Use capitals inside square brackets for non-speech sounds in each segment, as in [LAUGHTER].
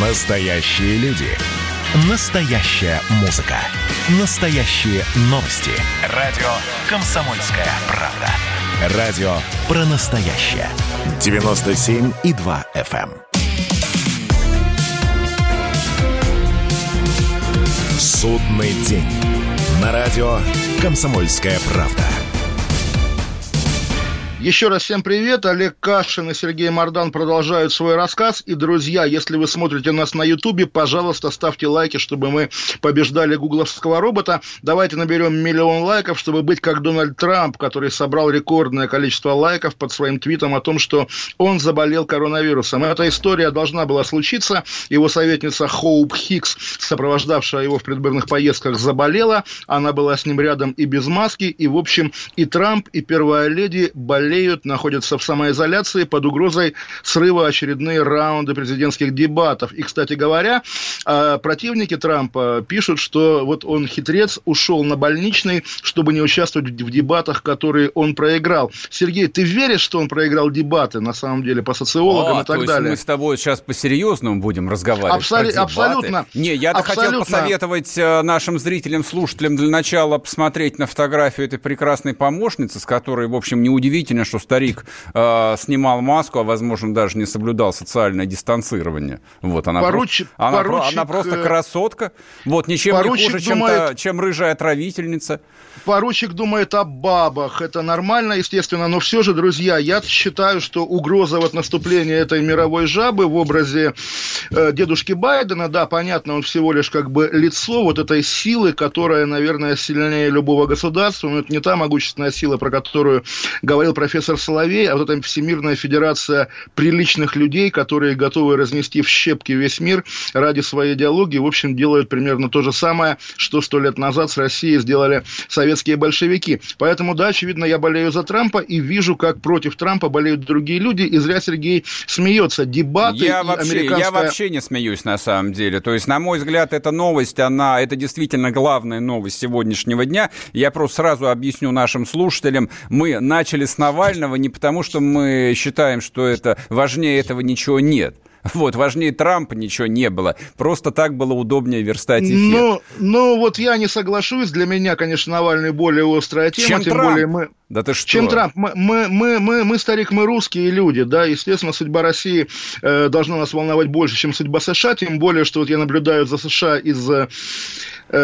Настоящие люди. Настоящая музыка. Настоящие новости. Радио «Комсомольская правда». Радио про настоящее. 97,2 FM. эм. Судный день. На радио «Комсомольская правда». Еще раз всем привет. Олег Кашин и Сергей Мордан продолжают свой рассказ. И, друзья, если вы смотрите нас на Ютубе, пожалуйста, ставьте лайки, чтобы мы побеждали гугловского робота. Давайте наберем миллион лайков, чтобы быть как Дональд Трамп, который собрал рекордное количество лайков под своим твитом о том, что он заболел коронавирусом. Эта история должна была случиться. Его советница Хоуп Хикс, сопровождавшая его в предвыборных поездках, заболела. Она была с ним рядом и без маски. И, в общем, и Трамп, и первая леди болели болеют, находятся в самоизоляции под угрозой срыва очередные раунды президентских дебатов. И, кстати говоря, а, противники Трампа пишут, что вот он хитрец, ушел на больничный, чтобы не участвовать в дебатах, которые он проиграл. Сергей, ты веришь, что он проиграл дебаты, на самом деле, по социологам О, и так то далее? мы с тобой сейчас по-серьезному будем разговаривать Абсол- Абсолютно. Не, я хотел посоветовать э, нашим зрителям, слушателям для начала посмотреть на фотографию этой прекрасной помощницы, с которой, в общем, неудивительно, удивительно, что старик э, снимал маску, а, возможно, даже не соблюдал социальное дистанцирование. Вот, она, поручик, просто, она, поручик, она просто э, красотка. Вот, ничем не хуже, думает, чем, чем рыжая отравительница. Поручик думает о бабах. Это нормально, естественно, но все же, друзья, я считаю, что угроза вот наступления этой мировой жабы в образе э, дедушки Байдена, да, понятно, он всего лишь как бы лицо вот этой силы, которая, наверное, сильнее любого государства, но это не та могущественная сила, про которую говорил профессор Соловей, а вот эта Всемирная Федерация приличных людей, которые готовы разнести в щепки весь мир ради своей идеологии, в общем, делают примерно то же самое, что сто лет назад с Россией сделали советские большевики. Поэтому, да, очевидно, я болею за Трампа и вижу, как против Трампа болеют другие люди, и зря Сергей смеется. Дебаты я вообще, американская... Я вообще не смеюсь, на самом деле. То есть, на мой взгляд, эта новость, она, это действительно главная новость сегодняшнего дня. Я просто сразу объясню нашим слушателям. Мы начали с Навального не потому, что мы считаем, что это важнее этого ничего нет. Вот, важнее Трампа ничего не было. Просто так было удобнее верстать эфир. Ну, ну вот я не соглашусь. Для меня, конечно, Навальный более острая тема. Чем тем Трамп? более мы... Да ты что? Чем Трамп? Мы, мы, мы, мы, мы, старик, мы русские люди, да, естественно, судьба России э, должна нас волновать больше, чем судьба США, тем более, что вот я наблюдаю за США из э,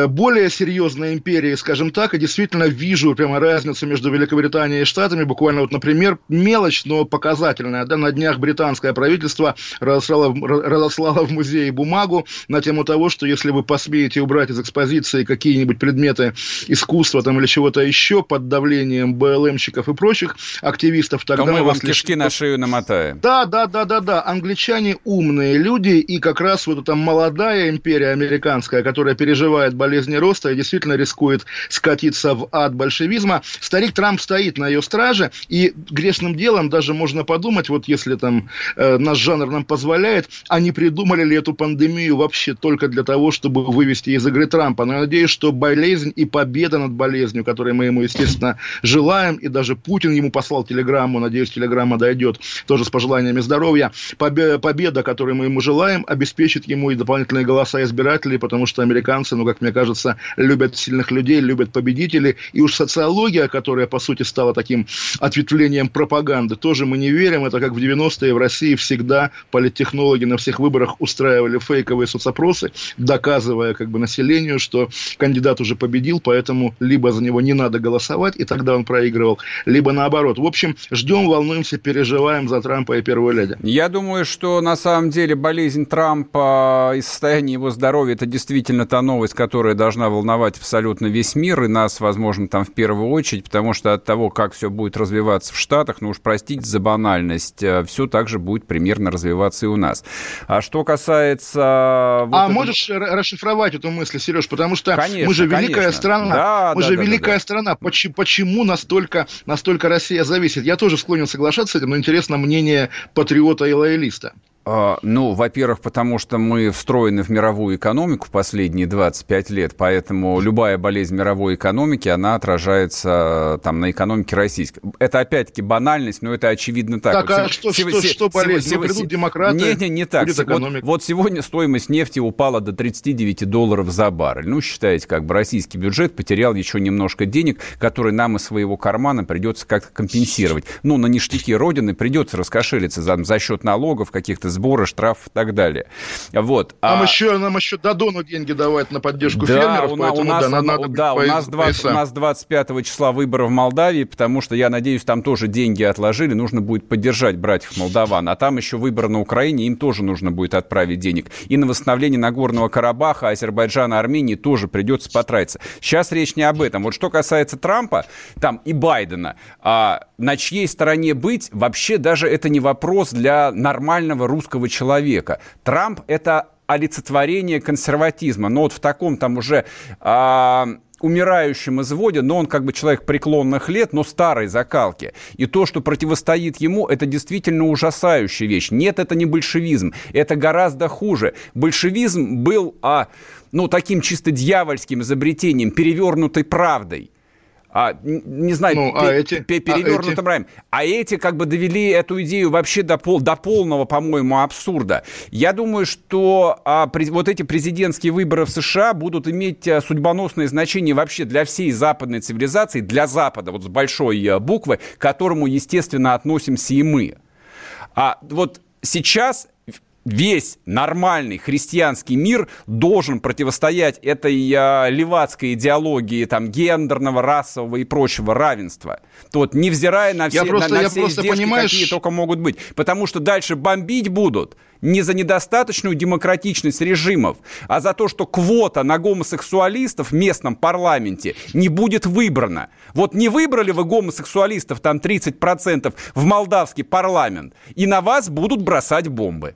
более серьезной империи, скажем так, и действительно вижу прямо разницу между Великобританией и Штатами. Буквально вот, например, мелочь, но показательная. Да, на днях британское правительство разослало, разослало в музее бумагу на тему того, что если вы посмеете убрать из экспозиции какие-нибудь предметы искусства там, или чего-то еще под давлением БЛМщиков и прочих активистов, тогда то мы, вам кишки на шею намотаем. Да, да, да, да, да. Англичане умные люди, и как раз вот эта молодая империя американская, которая переживает болезни роста и действительно рискует скатиться в ад большевизма. Старик Трамп стоит на ее страже, и грешным делом даже можно подумать, вот если там э, наш жанр нам позволяет, а не придумали ли эту пандемию вообще только для того, чтобы вывести из игры Трампа. Но я надеюсь, что болезнь и победа над болезнью, которой мы ему, естественно, желаем, и даже Путин ему послал телеграмму, надеюсь, телеграмма дойдет, тоже с пожеланиями здоровья, победа, которую мы ему желаем, обеспечит ему и дополнительные голоса избирателей, потому что американцы, ну, как мне кажется, любят сильных людей, любят победителей. И уж социология, которая, по сути, стала таким ответвлением пропаганды, тоже мы не верим. Это как в 90-е в России всегда политтехнологи на всех выборах устраивали фейковые соцопросы, доказывая как бы населению, что кандидат уже победил, поэтому либо за него не надо голосовать, и тогда он проигрывал, либо наоборот. В общем, ждем, волнуемся, переживаем за Трампа и первую леди. Я думаю, что на самом деле болезнь Трампа и состояние его здоровья – это действительно та новость, которая которая должна волновать абсолютно весь мир, и нас, возможно, там в первую очередь, потому что от того, как все будет развиваться в Штатах, ну уж простите за банальность, э, все также будет примерно развиваться и у нас. А что касается... Вот а это... можешь расшифровать эту мысль, Сереж, потому что конечно, мы же великая конечно. страна. Да, мы да, же да, великая да, страна. Почему, почему настолько настолько, настолько Россия зависит. Я тоже склонен соглашаться с этим, но интересно мнение патриота и лоялиста. А, ну, во-первых, потому что мы встроены в мировую экономику последние 25 лет, поэтому любая болезнь мировой экономики, она отражается там на экономике российской. Это опять-таки банальность, но это очевидно так. Так, вот, а что, что, что болезнь? Сего, ну, придут демократы, не, не, не так. Вот, вот сегодня стоимость нефти упала до 39 долларов за баррель. Ну, считайте, как бы российский бюджет потерял еще немножко денег, которые нам из своего кармана придется как-то компенсировать. Ну, на ништяки Родины придется раскошелиться за, за счет налогов, каких-то сборы, штраф и так далее. Вот. Нам, а... еще, нам еще Дадону деньги давать на поддержку да, фермеров, у, поэтому у нас, да, надо да, у нас, 20, у нас 25 числа выборы в Молдавии, потому что, я надеюсь, там тоже деньги отложили, нужно будет поддержать братьев молдаван. А там еще выборы на Украине, им тоже нужно будет отправить денег. И на восстановление Нагорного Карабаха, Азербайджана, Армении тоже придется потратиться. Сейчас речь не об этом. Вот что касается Трампа там и Байдена, а, на чьей стороне быть, вообще даже это не вопрос для нормального русского человека. Трамп – это олицетворение консерватизма. Но вот в таком там уже а, умирающем изводе, но он как бы человек преклонных лет, но старой закалки. И то, что противостоит ему, это действительно ужасающая вещь. Нет, это не большевизм, это гораздо хуже. Большевизм был, а, ну, таким чисто дьявольским изобретением, перевернутой правдой а, не знаю, ну, а эти? перевернутым а эти? А эти как бы довели эту идею вообще до, пол, до полного, по-моему, абсурда. Я думаю, что а, при, вот эти президентские выборы в США будут иметь а, судьбоносное значение вообще для всей западной цивилизации, для Запада, вот с большой а, буквы, к которому, естественно, относимся и мы. А вот сейчас весь нормальный христианский мир должен противостоять этой э, левацкой идеологии там гендерного, расового и прочего равенства. То вот невзирая на все, я просто, на, на я все просто издержки, понимаешь... какие только могут быть. Потому что дальше бомбить будут не за недостаточную демократичность режимов, а за то, что квота на гомосексуалистов в местном парламенте не будет выбрана. Вот не выбрали вы гомосексуалистов там 30% в молдавский парламент, и на вас будут бросать бомбы.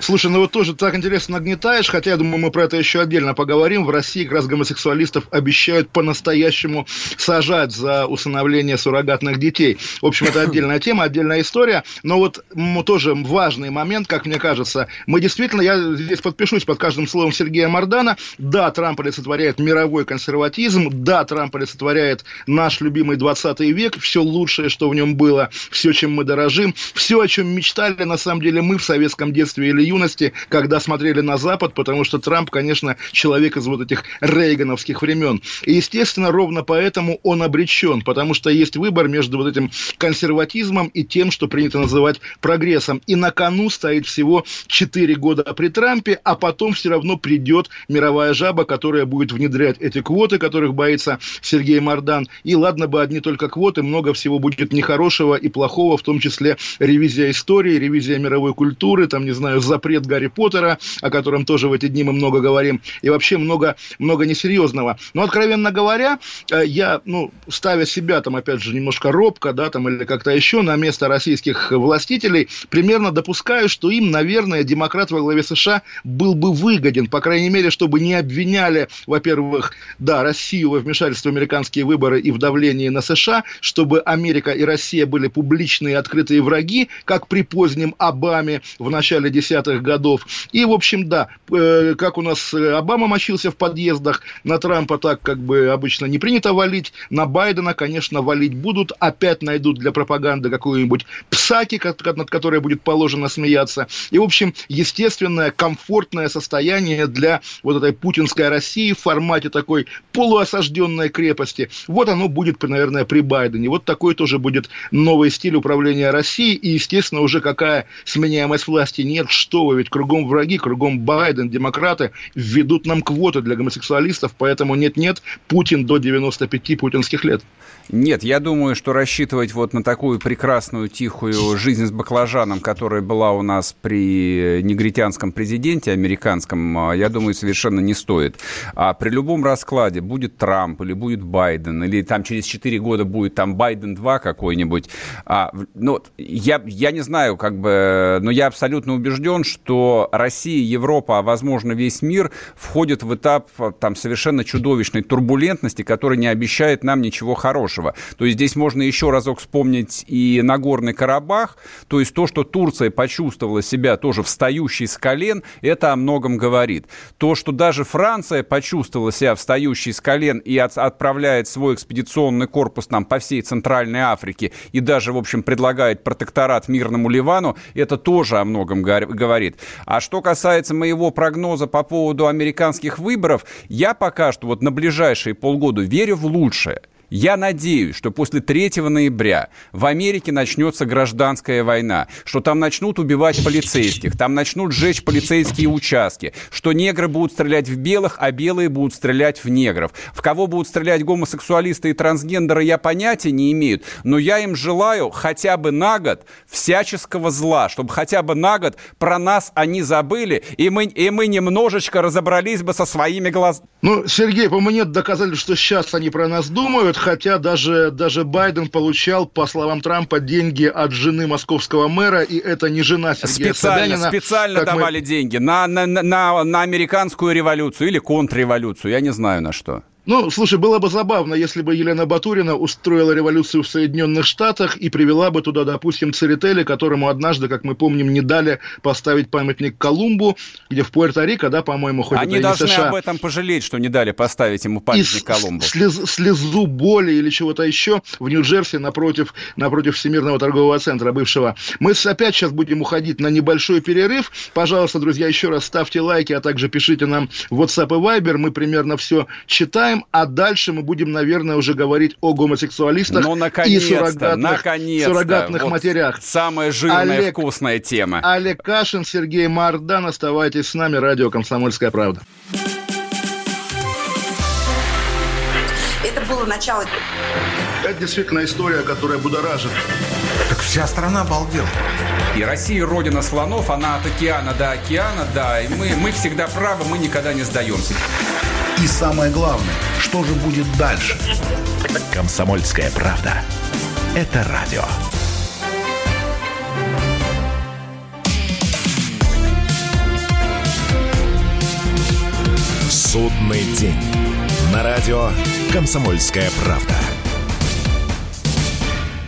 Слушай, ну вот тоже так интересно нагнетаешь, хотя я думаю, мы про это еще отдельно поговорим. В России как раз гомосексуалистов обещают по-настоящему сажать за усыновление суррогатных детей. В общем, это [LAUGHS] отдельная тема, отдельная история. Но вот тоже важный момент, как мне кажется. Мы действительно, я здесь подпишусь под каждым словом Сергея Мардана. Да, Трамп олицетворяет мировой консерватизм. Да, Трамп олицетворяет наш любимый 20 век. Все лучшее, что в нем было. Все, чем мы дорожим. Все, о чем мечтали, на самом деле, мы в советском детстве или юности, когда смотрели на Запад, потому что Трамп, конечно, человек из вот этих рейгановских времен. И, естественно, ровно поэтому он обречен, потому что есть выбор между вот этим консерватизмом и тем, что принято называть прогрессом. И на кону стоит всего 4 года при Трампе, а потом все равно придет мировая жаба, которая будет внедрять эти квоты, которых боится Сергей Мардан. И ладно бы одни только квоты, много всего будет нехорошего и плохого, в том числе ревизия истории, ревизия мировой культуры, там, не знаю, за запрет Гарри Поттера, о котором тоже в эти дни мы много говорим, и вообще много, много несерьезного. Но, откровенно говоря, э, я, ну, ставя себя там, опять же, немножко робко, да, там, или как-то еще на место российских властителей, примерно допускаю, что им, наверное, демократ во главе США был бы выгоден, по крайней мере, чтобы не обвиняли, во-первых, да, Россию во вмешательство в американские выборы и в давлении на США, чтобы Америка и Россия были публичные открытые враги, как при позднем Обаме в начале десятых 90-х годов. И, в общем, да, э, как у нас э, Обама мочился в подъездах, на Трампа так как бы обычно не принято валить, на Байдена, конечно, валить будут, опять найдут для пропаганды какую-нибудь псаки, над которой будет положено смеяться. И, в общем, естественное, комфортное состояние для вот этой путинской России в формате такой полуосажденной крепости. Вот оно будет, наверное, при Байдене. Вот такой тоже будет новый стиль управления Россией. И, естественно, уже какая сменяемость власти нет, что вы, ведь кругом враги, кругом Байден, демократы введут нам квоты для гомосексуалистов, поэтому нет-нет, Путин до 95 путинских лет. Нет, я думаю, что рассчитывать вот на такую прекрасную, тихую жизнь с баклажаном, которая была у нас при негритянском президенте американском, а, я думаю, совершенно не стоит. А при любом раскладе будет Трамп или будет Байден, или там через 4 года будет там Байден 2 какой-нибудь, а, ну, я, я не знаю, как бы, но я абсолютно убежден, что Россия, Европа, а возможно весь мир входит в этап там совершенно чудовищной турбулентности, которая не обещает нам ничего хорошего. То есть здесь можно еще разок вспомнить и Нагорный Карабах, то есть то, что Турция почувствовала себя тоже встающей с колен, это о многом говорит. То, что даже Франция почувствовала себя встающей с колен и от, отправляет свой экспедиционный корпус там по всей Центральной Африке и даже, в общем, предлагает протекторат мирному Ливану, это тоже о многом говорит. А что касается моего прогноза по поводу американских выборов, я пока что вот на ближайшие полгода верю в лучшее. Я надеюсь, что после 3 ноября в Америке начнется гражданская война, что там начнут убивать полицейских, там начнут сжечь полицейские участки, что негры будут стрелять в белых, а белые будут стрелять в негров. В кого будут стрелять гомосексуалисты и трансгендеры, я понятия не имею, но я им желаю хотя бы на год всяческого зла, чтобы хотя бы на год про нас они забыли, и мы, и мы немножечко разобрались бы со своими глазами. Ну, Сергей, по мне доказали, что сейчас они про нас думают, хотя даже, даже Байден получал, по словам Трампа, деньги от жены московского мэра, и это не жена Сергея Специально, Собянина. специально давали мы... деньги на, на, на, на американскую революцию или контрреволюцию, я не знаю на что. Ну, слушай, было бы забавно, если бы Елена Батурина устроила революцию в Соединенных Штатах и привела бы туда, допустим, Церетели, которому однажды, как мы помним, не дали поставить памятник Колумбу, где в Пуэрто-Рико, да, по-моему, хоть Они должны США. об этом пожалеть, что не дали поставить ему памятник и Колумбу. Слез, слезу боли или чего-то еще в Нью-Джерси напротив, напротив Всемирного торгового центра бывшего. Мы опять сейчас будем уходить на небольшой перерыв. Пожалуйста, друзья, еще раз ставьте лайки, а также пишите нам в WhatsApp и Viber. Мы примерно все читаем знаем, а дальше мы будем, наверное, уже говорить о гомосексуалистах ну, и суррогатных, суррогатных вот матерях. Самая жирная Олег, вкусная тема. Олег Кашин, Сергей Мардан. Оставайтесь с нами. Радио «Комсомольская правда». Это было начало. Это действительно история, которая будоражит. Так вся страна обалдела. И Россия родина слонов, она от океана до океана, да, и мы, мы всегда правы, мы никогда не сдаемся. И самое главное, что же будет дальше? Комсомольская правда. Это радио. Судный день. На радио Комсомольская правда.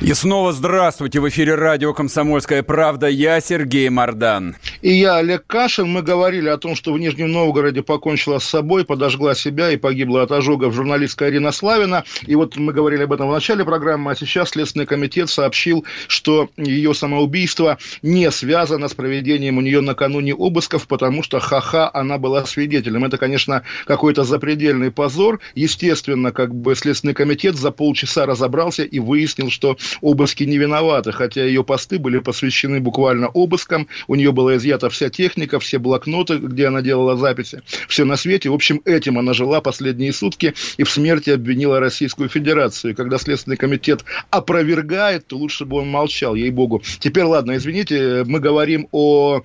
И снова здравствуйте. В эфире радио «Комсомольская правда». Я Сергей Мордан. И я Олег Кашин. Мы говорили о том, что в Нижнем Новгороде покончила с собой, подожгла себя и погибла от ожогов журналистка Ирина Славина. И вот мы говорили об этом в начале программы, а сейчас Следственный комитет сообщил, что ее самоубийство не связано с проведением у нее накануне обысков, потому что ха-ха, она была свидетелем. Это, конечно, какой-то запредельный позор. Естественно, как бы Следственный комитет за полчаса разобрался и выяснил, что обыски не виноваты, хотя ее посты были посвящены буквально обыскам. У нее была изъята изъята вся техника, все блокноты, где она делала записи, все на свете. В общем, этим она жила последние сутки и в смерти обвинила Российскую Федерацию. И когда Следственный комитет опровергает, то лучше бы он молчал, ей-богу. Теперь, ладно, извините, мы говорим о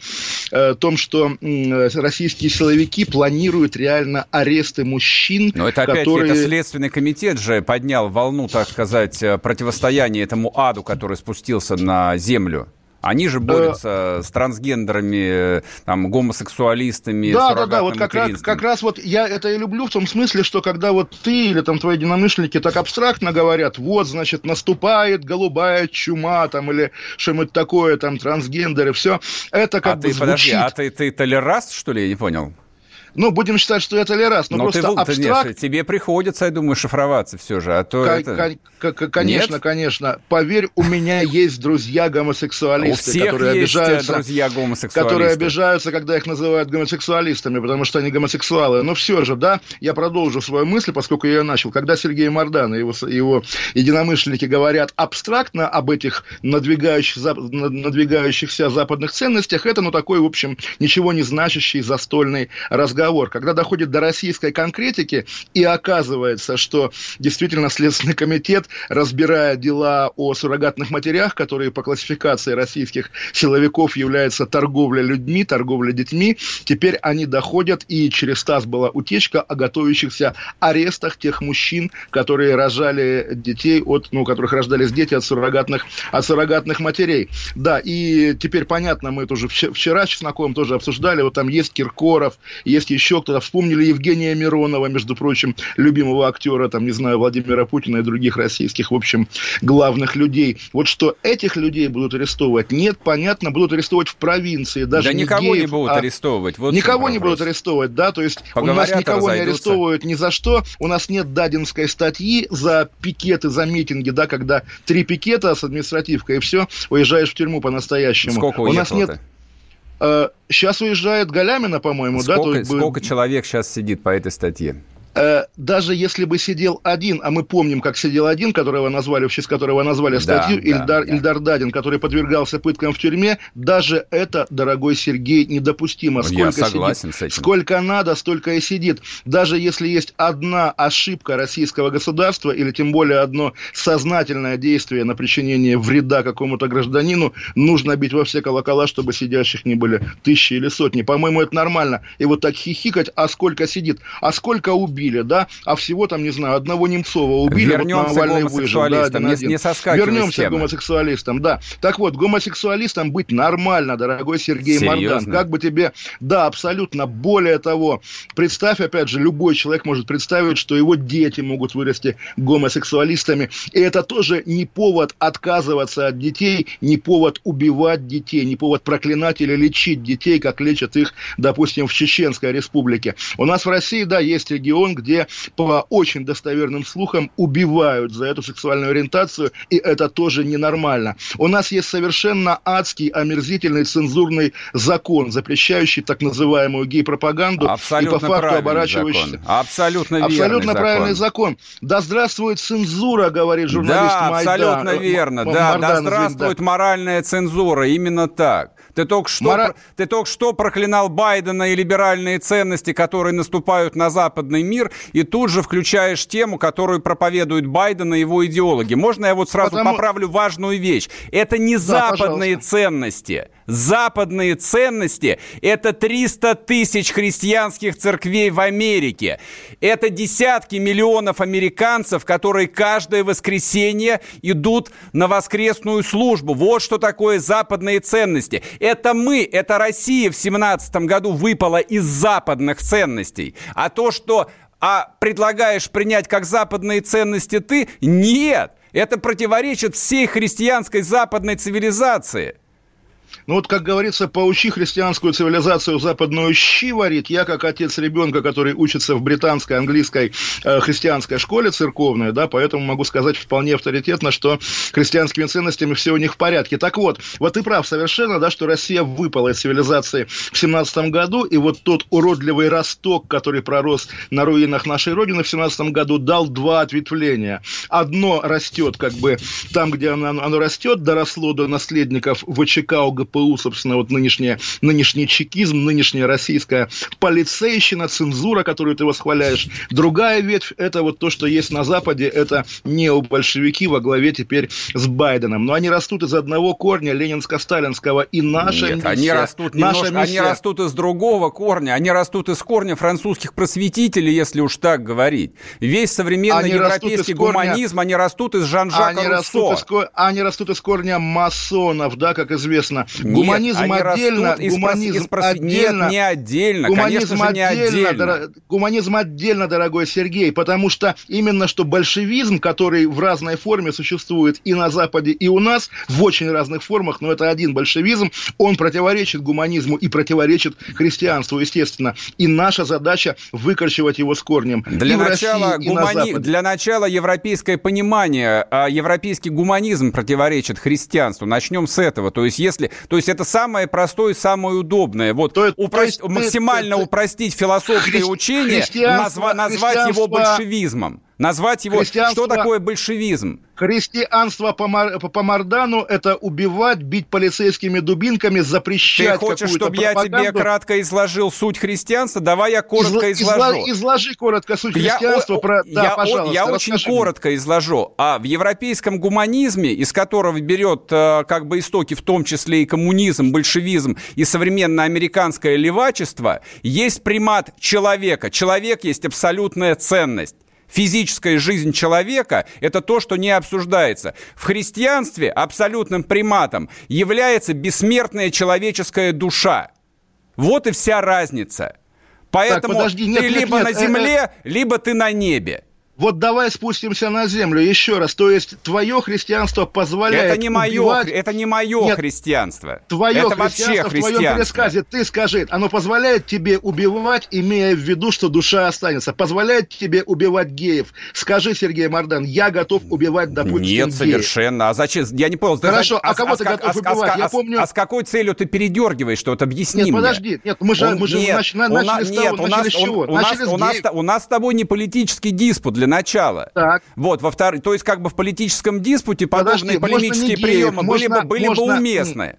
э, том, что э, российские силовики планируют реально аресты мужчин, Но это опять которые... это Следственный комитет же поднял волну, так сказать, э, противостояния этому аду, который спустился на землю. Они же борются э... с трансгендерами, там, гомосексуалистами, Да, да, да, вот как раз, как раз вот я это и люблю в том смысле, что когда вот ты или там твои единомышленники так абстрактно говорят, вот, значит, наступает голубая чума, там, или что-нибудь такое, там, трансгендеры, все, это как а бы ты, звучит... Подожди, а ты, ты толераст, что ли, я не понял? Ну, будем считать, что это Лерас. Но, но просто ты, абстракт... Нет, тебе приходится, я думаю, шифроваться все же. А то к- это... к- конечно, нет? конечно. Поверь, у меня есть друзья гомосексуалисты, которые есть обижаются, друзья гомосексуалисты. которые обижаются, когда их называют гомосексуалистами, потому что они гомосексуалы. Но все же, да, я продолжу свою мысль, поскольку я начал. Когда Сергей Мордан и его, его единомышленники говорят абстрактно об этих надвигающих, надвигающихся западных ценностях, это, ну, такой, в общем, ничего не значащий застольный разговор разговор. Когда доходит до российской конкретики, и оказывается, что действительно Следственный комитет, разбирая дела о суррогатных матерях, которые по классификации российских силовиков являются торговля людьми, торговля детьми, теперь они доходят, и через ТАСС была утечка о готовящихся арестах тех мужчин, которые рожали детей от, ну, которых рождались дети от суррогатных, от суррогатных матерей. Да, и теперь понятно, мы это уже вчера с Чесноком тоже обсуждали, вот там есть Киркоров, есть еще кто-то, вспомнили Евгения Миронова, между прочим, любимого актера, там, не знаю, Владимира Путина и других российских, в общем, главных людей. Вот что этих людей будут арестовывать, нет, понятно, будут арестовывать в провинции, даже Да не никого геев, не будут а... арестовывать. Вот никого не будут арестовывать, да, то есть Поговорят, у нас никого разойдутся. не арестовывают ни за что, у нас нет дадинской статьи за пикеты, за митинги, да, когда три пикета с административкой, и все, уезжаешь в тюрьму по-настоящему. Сколько у нас нет Сейчас э, уезжает Галямина, по-моему, сколько, да? Сколько человек сейчас сидит по этой статье? Э, даже если бы сидел один, а мы помним, как сидел один, которого назвали, в честь которого назвали статью, да, Ильдар, да, Ильдар Дадин, который подвергался пыткам в тюрьме, даже это, дорогой Сергей, недопустимо. Сколько Я согласен сидит, с этим. Сколько надо, столько и сидит. Даже если есть одна ошибка российского государства, или тем более одно сознательное действие на причинение вреда какому-то гражданину, нужно бить во все колокола, чтобы сидящих не были тысячи или сотни. По-моему, это нормально. И вот так хихикать, а сколько сидит, а сколько убили, убили, да, а всего там, не знаю, одного Немцова убили, Вернемся вот Навальный выжил. Да, один, не, один. не Вернемся к гомосексуалистам, да. Так вот, гомосексуалистам быть нормально, дорогой Сергей Серьезно? Мордан. Как бы тебе, да, абсолютно. Более того, представь, опять же, любой человек может представить, что его дети могут вырасти гомосексуалистами. И это тоже не повод отказываться от детей, не повод убивать детей, не повод проклинать или лечить детей, как лечат их, допустим, в Чеченской республике. У нас в России, да, есть регион, где по очень достоверным слухам убивают за эту сексуальную ориентацию, и это тоже ненормально. У нас есть совершенно адский, омерзительный цензурный закон, запрещающий так называемую гей-пропаганду Абсолютно и по факту оборачивающийся... Закон. Абсолютно Абсолютно правильный закон. Да здравствует цензура, говорит журналист Да, Майдан. абсолютно верно. Да, Мардан, да здравствует да. моральная цензура. Именно так. Ты только, что, Мора... ты только что проклинал Байдена и либеральные ценности, которые наступают на западный мир, и тут же включаешь тему, которую проповедует Байден и его идеологи. Можно я вот сразу Потому... поправлю важную вещь? Это не да, западные пожалуйста. ценности. Западные ценности – это 300 тысяч христианских церквей в Америке. Это десятки миллионов американцев, которые каждое воскресенье идут на воскресную службу. Вот что такое западные ценности. Это мы, это Россия в 17 году выпала из западных ценностей. А то, что а предлагаешь принять как западные ценности ты, нет. Это противоречит всей христианской западной цивилизации. Ну вот, как говорится, поучи христианскую цивилизацию западную щи варить. Я, как отец ребенка, который учится в британской, английской э, христианской школе церковной, да, поэтому могу сказать вполне авторитетно, что христианскими ценностями все у них в порядке. Так вот, вот ты прав совершенно, да, что Россия выпала из цивилизации в семнадцатом году, и вот тот уродливый росток, который пророс на руинах нашей Родины в семнадцатом году, дал два ответвления. Одно растет как бы там, где оно, оно растет, доросло до наследников ВЧК ОГПУ, собственно, вот нынешняя, нынешний чекизм, нынешняя российская полицейщина, цензура, которую ты восхваляешь. Другая ветвь – это вот то, что есть на Западе, это необольшевики во главе теперь с Байденом. Но они растут из одного корня ленинско-сталинского, и наша Нет, миссия, они растут наша немножко, миссия... они растут из другого корня, они растут из корня французских просветителей, если уж так говорить. Весь современный они европейский гуманизм, корня... они растут из Жан-Жака они Руссо. Растут из, они растут из корня масонов, да, как известно. Гуманизм Нет, отдельно, гуманизм из, отдельно. Нет, не отдельно, гуманизм конечно же, не отдельно. Дор... Гуманизм отдельно, дорогой Сергей, потому что именно что большевизм, который в разной форме существует и на Западе, и у нас, в очень разных формах, но это один большевизм, он противоречит гуманизму и противоречит христианству, естественно. И наша задача выкорчевать его с корнем. Для, и начала, России, гумани... и для начала европейское понимание, а европейский гуманизм противоречит христианству. Начнем с этого. То есть, если то есть это самое простое и самое удобное. Вот то, упро... то есть, максимально ты, упростить философское хри... учение, назва... назвать его большевизмом. Назвать его, что такое большевизм? Христианство по, Мар, по Мардану – это убивать, бить полицейскими дубинками, запрещать Ты хочешь, чтобы я тебе кратко изложил суть христианства? Давай я коротко Изла, изложу. Изла, изложи коротко суть я, христианства. Про... Да, я, пожалуйста, я очень коротко изложу. А в европейском гуманизме, из которого берет э, как бы истоки в том числе и коммунизм, большевизм и современное американское левачество, есть примат человека. Человек есть абсолютная ценность физическая жизнь человека – это то, что не обсуждается. В христианстве абсолютным приматом является бессмертная человеческая душа. Вот и вся разница. Поэтому так, подожди, нет, ты нет, либо нет, на земле, э, э... либо ты на небе. Вот давай спустимся на землю еще раз. То есть твое христианство позволяет Это не мое, убивать... это не мое Нет, христианство. Твое это христианство, вообще христианство. в твоем пересказе ты скажи, оно позволяет тебе убивать, имея в виду, что душа останется. Позволяет тебе убивать геев. Скажи, Сергей Мардан, я готов убивать, допустим, Нет, геев. совершенно. А зачем? Я не понял. Хорошо, а, а кого а, ты а, готов а, убивать? А, я помню... а с какой целью ты передергиваешь что-то? Объясни Нет, мне. подожди. Нет, мы же, он, мы же нет, нач, начали он, с того, у нас, с чего? У, нас, у, нас, у нас с тобой не политический диспут для начала. Так. Вот, во вторых, то есть как бы в политическом диспуте подобные подожди, полемические приемы были, можно, бы, были можно, бы уместны.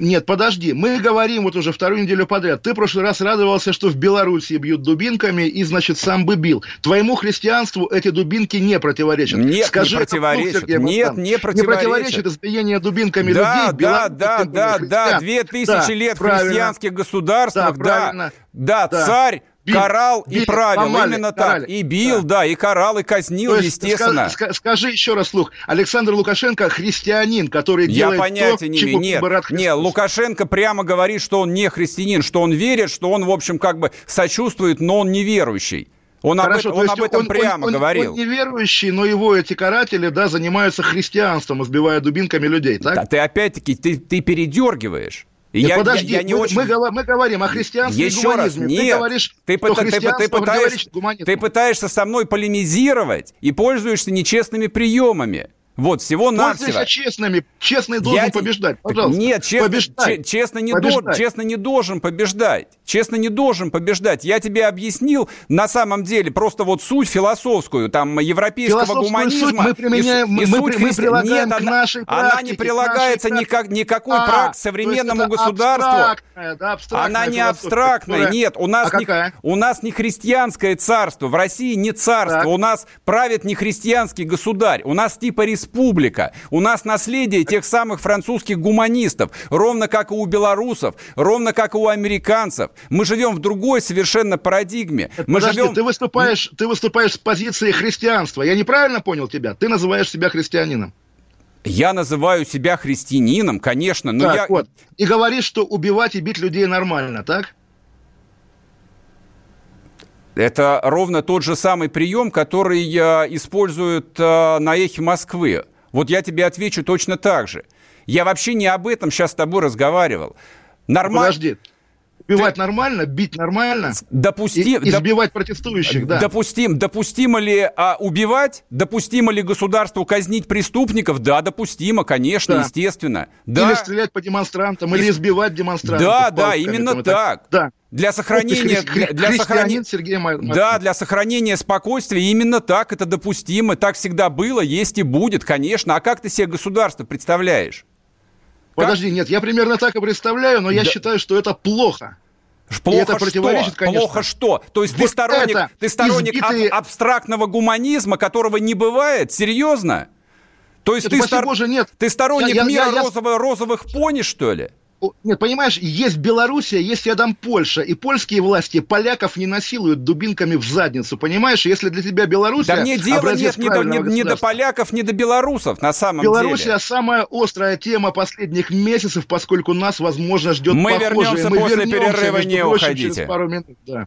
Нет, подожди, мы говорим вот уже вторую неделю подряд. Ты в прошлый раз радовался, что в Беларуси бьют дубинками, и, значит, сам бы бил. Твоему христианству эти дубинки не противоречат. Нет, Скажи, не противоречат. Нет, не противоречат. Не противоречит избиение дубинками да, людей. Да, да, да, да, две тысячи да, лет в христианских государствах, да, да, да, царь бил, карал бил, и правил, ломали, именно карали. так. И бил, да. да, и карал, и казнил, есть, естественно. Скажи, скажи еще раз слух. Александр Лукашенко христианин, который Я делает понятия то, не имею. Нет, нет, Лукашенко прямо говорит, что он не христианин, что он верит, что он, в общем, как бы сочувствует, но он неверующий. Он, Хорошо, об, он об этом он, прямо он, говорил. Он неверующий, но его эти каратели, да, занимаются христианством, избивая дубинками людей, так? Да, ты опять-таки, ты, ты передергиваешь. Нет, я, подожди, я, я не мы, очень... мы, мы говорим о христианстве Еще и гуманизме. Раз, нет, ты говоришь, ты, что ты, ты, ты, пытаешь, ты пытаешься со мной полемизировать и пользуешься нечестными приемами. Вот, всего навсего. честными. Честный должен я... побеждать. Пожалуйста. Нет, честно, честно, не До... честно не должен побеждать. Честно не должен побеждать. Я тебе объяснил на самом деле просто вот суть философскую, там, европейского гуманизма. Суть мы применяем, и, и мы, суть мы прилагаем Нет, к нашей она, практике, она не прилагается никак, никакой а, прак современному государству. Да, она не абстракная. Которая... Нет, у нас, а не, у нас не христианское царство. В России не царство. Так. У нас правит не христианский государь. У нас типа республика республика. У нас наследие тех самых французских гуманистов, ровно как и у белорусов, ровно как и у американцев. Мы живем в другой совершенно парадигме. Мы Подожди, живем... ты выступаешь, ты выступаешь с позиции христианства. Я неправильно понял тебя? Ты называешь себя христианином. Я называю себя христианином, конечно, но так, я... Вот. И говоришь, что убивать и бить людей нормально, так? Это ровно тот же самый прием, который используют э, на эхе Москвы. Вот я тебе отвечу точно так же. Я вообще не об этом сейчас с тобой разговаривал. Нормально. Подожди. Убивать ты... нормально, бить нормально, допустим, и, избивать протестующих, да. Допустим, допустимо ли а, убивать, допустимо ли государству казнить преступников? Да, допустимо, конечно, да. естественно. Да. Или стрелять по демонстрантам, или избивать демонстрантов. Да, да, именно так. Да. Для сохранения, для, для сохранения, Сергей да, для сохранения спокойствия именно так это допустимо, так всегда было, есть и будет, конечно. А как ты себе государство представляешь? Подожди, нет, я примерно так и представляю, но я да. считаю, что это плохо. Плохо и это противоречит, что? Конечно. Плохо что? То есть вот ты сторонник, ты сторонник избитые... аб- абстрактного гуманизма, которого не бывает? Серьезно? То есть это, ты, стор... Боже, нет. ты сторонник я, я, мира я, розовых, розовых пони, что ли? Нет, понимаешь, есть Белоруссия, есть рядом Польша, и польские власти поляков не насилуют дубинками в задницу, понимаешь? Если для тебя Белоруссия... Да мне дело нет ни до, ни до поляков, ни до белорусов, на самом Белоруссия деле. Белоруссия самая острая тема последних месяцев, поскольку нас, возможно, ждет Мы похожее. вернемся Мы после вернемся, перерыва, не уходите. Через пару минут, да.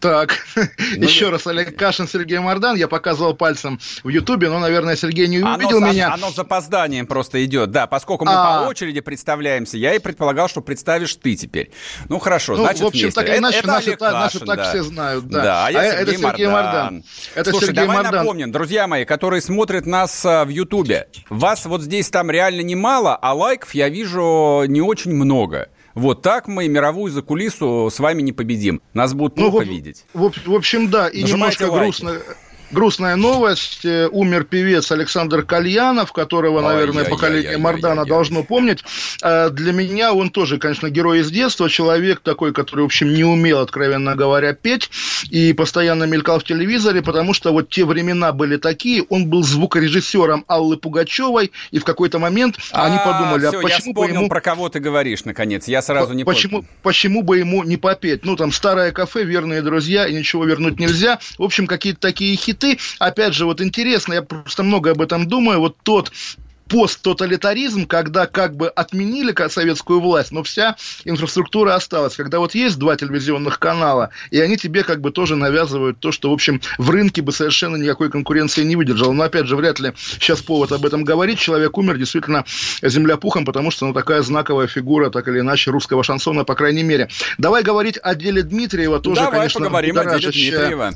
Так, ну, еще раз, Олег Кашин, Сергей Мордан. Я показывал пальцем в Ютубе, но, наверное, Сергей не увидел оно, меня. Оно с запозданием просто идет, да. Поскольку мы а... по очереди представляемся, я и предполагал, что представишь ты теперь. Ну, хорошо, ну, значит, в общем, вместе. так иначе, это, наши, Олег так, Кашин, наши так да. все знают, да. Да, а я а Сергей это Сергей Мордан. Мордан. Это Слушай, Сергей давай Мордан. напомним, друзья мои, которые смотрят нас а, в Ютубе. Вас вот здесь там реально немало, а лайков я вижу не очень много. Вот так мы мировую закулису с вами не победим. Нас будут ну, плохо в, видеть. В, в общем, да, и Нажимайте немножко лайки. грустно грустная новость. Э, Умер певец Александр Кальянов, которого, наверное, поколение Мордана должно помнить. Э, Для меня он тоже, конечно, герой из детства. Человек такой, который, в общем, не умел, откровенно говоря, петь. И постоянно мелькал в телевизоре, потому что вот те времена были такие. Он был звукорежиссером Аллы Пугачевой. И в какой-то момент а, они подумали, все, а почему я бы ему... про кого ты говоришь, наконец. Я сразу не почему, понял. почему бы ему не попеть? Ну, там, старое кафе, верные друзья, и ничего вернуть нельзя. В общем, какие-то такие хиты. Опять же, вот интересно, я просто много об этом думаю. Вот тот посттоталитаризм, когда как бы отменили советскую власть, но вся инфраструктура осталась. Когда вот есть два телевизионных канала, и они тебе как бы тоже навязывают то, что, в общем, в рынке бы совершенно никакой конкуренции не выдержал. Но, опять же, вряд ли сейчас повод об этом говорить. Человек умер действительно земля пухом, потому что, ну, такая знаковая фигура, так или иначе, русского шансона, по крайней мере. Давай говорить о деле Дмитриева, тоже, Давай конечно, поговорим о деле Дмитриева.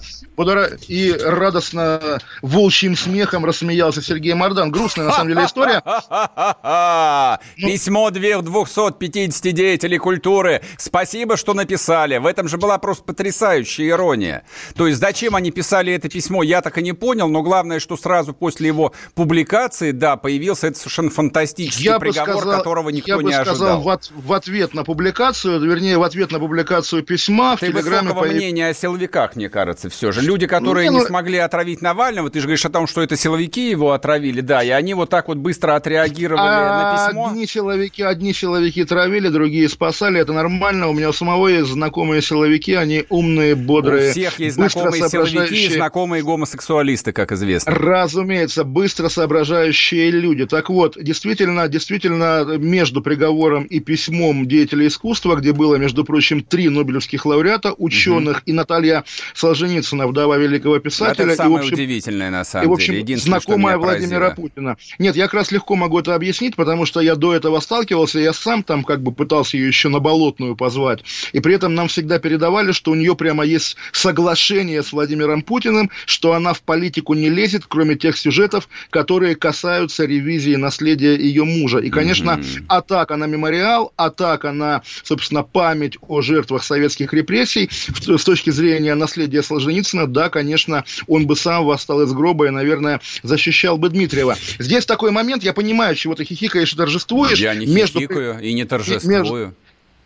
И радостно волчьим смехом рассмеялся Сергей Мордан. Грустная, на самом деле, история. [LAUGHS] [LAUGHS] Ну... Письмо 250 деятелей культуры. Спасибо, что написали. В этом же была просто потрясающая ирония. То есть, зачем они писали это письмо, я так и не понял, но главное, что сразу после его публикации, да, появился этот совершенно фантастический я приговор, сказал, которого никто я бы не сказал, ожидал. В, в ответ на публикацию, вернее, в ответ на публикацию письма Ты в высокого появ... мнения о силовиках, мне кажется, все же. Люди, которые не, не ну... смогли отравить Навального, ты же говоришь о том, что это силовики его отравили, да, и они вот так вот быстро отреагировали а на письмо. Одни силовики, одни силовики травили, другие спасали, это нормально. У меня у самого есть знакомые силовики, они умные, бодрые. У всех есть знакомые силовики и знакомые гомосексуалисты, как известно. Разумеется, быстро соображающие люди. Так вот, действительно, действительно, между приговором и письмом деятелей искусства, где было, между прочим, три нобелевских лауреата, ученых, угу. и Наталья Солженицына, вдова великого писателя. Это самое и, в общем, удивительное, на самом и, в общем, деле. знакомая Владимира Путина. Нет, я как раз легко могу это объяснить, потому что я до этого сталкивался, я сам там как бы пытался ее еще на болотную позвать. И при этом нам всегда передавали, что у нее прямо есть соглашение с Владимиром Путиным, что она в политику не лезет, кроме тех сюжетов, которые касаются ревизии наследия ее мужа. И, конечно, mm-hmm. атака на мемориал, атака на, собственно, память о жертвах советских репрессий с точки зрения наследия Солженицына, да, конечно, он бы сам восстал из гроба и, наверное, защищал бы Дмитриева. Здесь такой момент, я понимаю, чего ты хихикаешь и торжествуешь. Я не между... хихикаю и не торжествую. Между...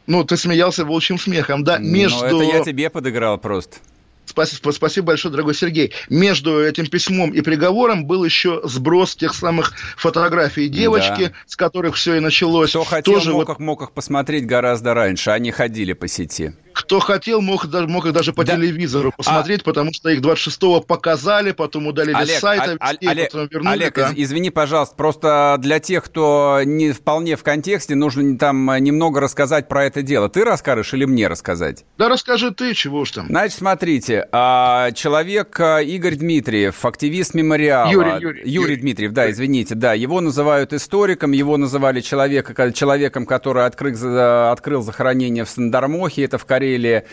Ну, ты смеялся волчьим смехом, да? Между... Ну, это я тебе подыграл просто. Спасибо, спасибо большое, дорогой Сергей. Между этим письмом и приговором был еще сброс тех самых фотографий девочки, да. с которых все и началось. Кто хотел, Тоже мог, вот... мог их посмотреть гораздо раньше, они ходили по сети. Кто хотел, мог, мог их даже по да. телевизору посмотреть, а... потому что их 26-го показали, потом удалили Олег, с сайта, а, везде, Олег, потом вернули. Олег, да. извини, пожалуйста, просто для тех, кто не вполне в контексте, нужно там немного рассказать про это дело. Ты расскажешь или мне рассказать? Да расскажи ты, чего уж там. Значит, смотрите, человек Игорь Дмитриев, активист мемориала. Юрий, Юрий, Юрий, Юрий Дмитриев, да, извините, да. Его называют историком, его называли человека, человеком, который открыл, открыл захоронение в Сандармохе, это в Карелии.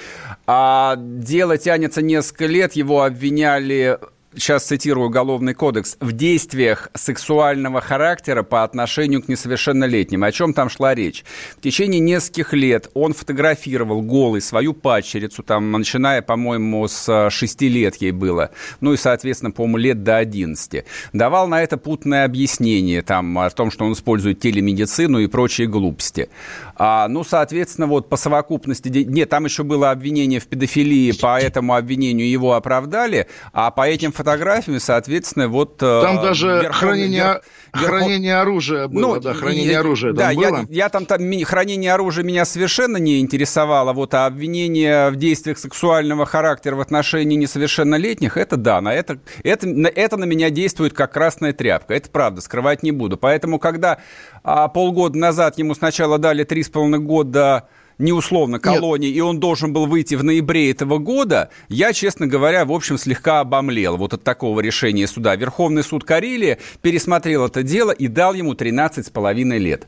А дело тянется несколько лет, его обвиняли сейчас цитирую Уголовный кодекс, в действиях сексуального характера по отношению к несовершеннолетним. О чем там шла речь? В течение нескольких лет он фотографировал голый свою падчерицу, там, начиная, по-моему, с 6 лет ей было, ну и, соответственно, по-моему, лет до 11. Давал на это путное объяснение там, о том, что он использует телемедицину и прочие глупости. А, ну, соответственно, вот по совокупности... Нет, там еще было обвинение в педофилии, по этому обвинению его оправдали, а по этим фотографиям соответственно, вот... Там даже хранение, верх... хранение оружия было, ну, да, хранение я, оружия да, там я, было. Я там, там, хранение оружия меня совершенно не интересовало, вот, а обвинение в действиях сексуального характера в отношении несовершеннолетних, это да, на это, это, это на меня действует как красная тряпка, это правда, скрывать не буду. Поэтому, когда а, полгода назад ему сначала дали три с половиной года неусловно колонии, Нет. и он должен был выйти в ноябре этого года, я, честно говоря, в общем, слегка обомлел вот от такого решения суда. Верховный суд Карелии пересмотрел это дело и дал ему 13 с половиной лет.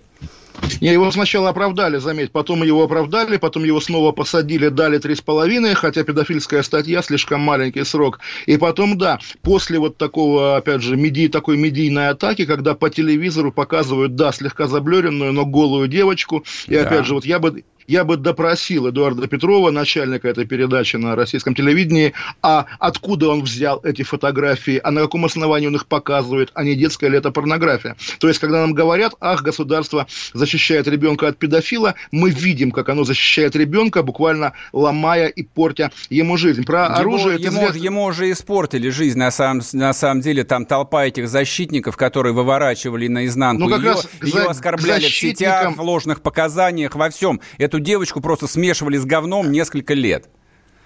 Не, его сначала оправдали, заметь, потом его оправдали, потом его снова посадили, дали три с половиной, хотя педофильская статья, слишком маленький срок. И потом, да, после вот такого, опять же, меди, такой медийной атаки, когда по телевизору показывают, да, слегка заблюренную, но голую девочку, и да. опять же, вот я бы, я бы допросил Эдуарда Петрова, начальника этой передачи на российском телевидении, а откуда он взял эти фотографии, а на каком основании он их показывает, а не детская ли это порнография. То есть, когда нам говорят, ах, государство защищает ребенка от педофила, мы видим, как оно защищает ребенка, буквально ломая и портя ему жизнь. Про ему, оружие... Ему, известно... ему уже испортили жизнь, на самом, на самом деле, там толпа этих защитников, которые выворачивали наизнанку ну, как ее, раз ее за, оскорбляли в сетях, в ложных показаниях, во всем. Эту эту девочку просто смешивали с говном несколько лет.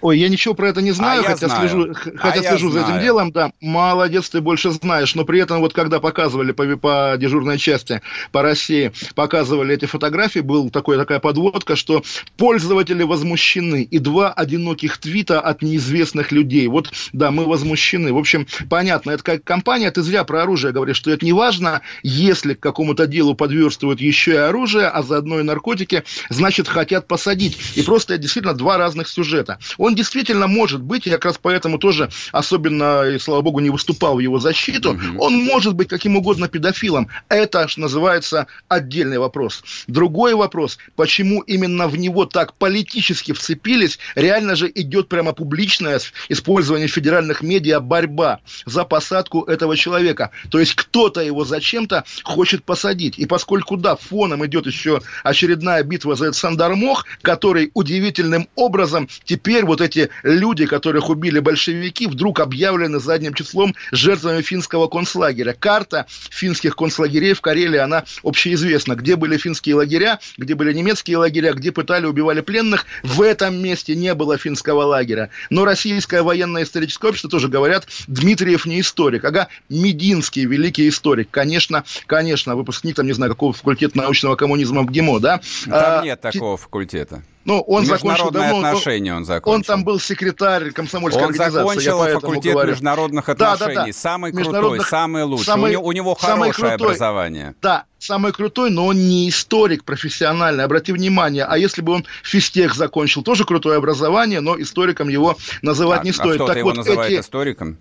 Ой, я ничего про это не знаю, а хотя, знаю. слежу, хотя а слежу за этим делом, да. Молодец, ты больше знаешь. Но при этом, вот когда показывали по, по дежурной части по России, показывали эти фотографии, был такой, такая подводка, что пользователи возмущены. И два одиноких твита от неизвестных людей. Вот, да, мы возмущены. В общем, понятно, это как компания, ты зря про оружие говоришь, что это не важно, если к какому-то делу подверстывают еще и оружие, а заодно и наркотики, значит, хотят посадить. И просто это действительно два разных сюжета. Он он действительно может быть, я как раз поэтому тоже особенно, и слава богу, не выступал в его защиту, угу. он может быть каким угодно педофилом. Это, что называется, отдельный вопрос. Другой вопрос, почему именно в него так политически вцепились, реально же идет прямо публичное использование федеральных медиа борьба за посадку этого человека. То есть кто-то его зачем-то хочет посадить. И поскольку, да, фоном идет еще очередная битва за этот Сандармох, который удивительным образом теперь вот эти люди, которых убили большевики, вдруг объявлены задним числом жертвами финского концлагеря. Карта финских концлагерей в Карелии, она общеизвестна. Где были финские лагеря, где были немецкие лагеря, где пытали, убивали пленных, в этом месте не было финского лагеря. Но российское военное историческое общество тоже говорят, Дмитриев не историк. Ага, Мединский великий историк. Конечно, конечно, выпускник, там, не знаю, какого факультета научного коммунизма в ГИМО, да? Там а, нет такого факультета. Ну, он закончил давно. отношения он закончил. Он там был секретарь комсомольской он организации. Он закончил факультет говорю. международных отношений. Да, да, да. Самый крутой, самый лучший. Самый, у, него, у него хорошее крутой, образование. Да, самый крутой, но он не историк профессиональный. Обрати внимание, а если бы он физтех закончил, тоже крутое образование, но историком его называть а, не стоит. А кто-то его вот называет эти... историком?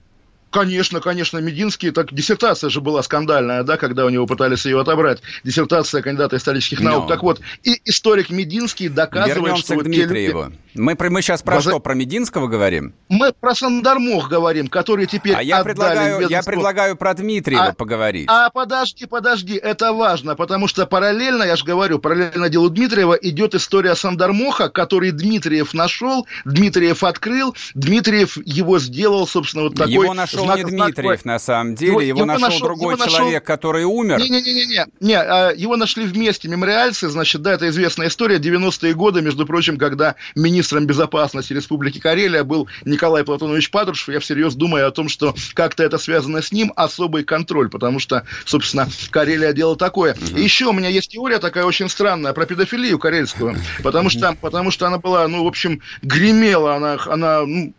Конечно, конечно, Мединский, так диссертация же была скандальная, да, когда у него пытались ее отобрать. Диссертация кандидата исторических наук. No. Так вот, и историк Мединский доказывает, Вернемся что... к вот Дмитриеву. Люди... Мы, мы сейчас про Воз... что, про Мединского говорим? Мы про Сандармох говорим, который теперь А я предлагаю, я предлагаю про Дмитриева а, поговорить. А подожди, подожди, это важно, потому что параллельно, я же говорю, параллельно делу Дмитриева идет история Сандармоха, который Дмитриев нашел, Дмитриев открыл, Дмитриев его сделал, собственно, вот такой... Его нашел нашел не Дмитриев, на самом деле. Его, его, его нашел, нашел другой его человек, нашел... который умер. Не-не-не, не, а, его нашли вместе мемориальцы, значит, да, это известная история. 90-е годы, между прочим, когда министром безопасности Республики Карелия был Николай Платонович Патрушев, я всерьез думаю о том, что как-то это связано с ним, особый контроль, потому что, собственно, Карелия делала такое. Угу. И еще у меня есть теория такая очень странная про педофилию карельскую, потому что, потому что она была, ну, в общем, гремела, она, она ну,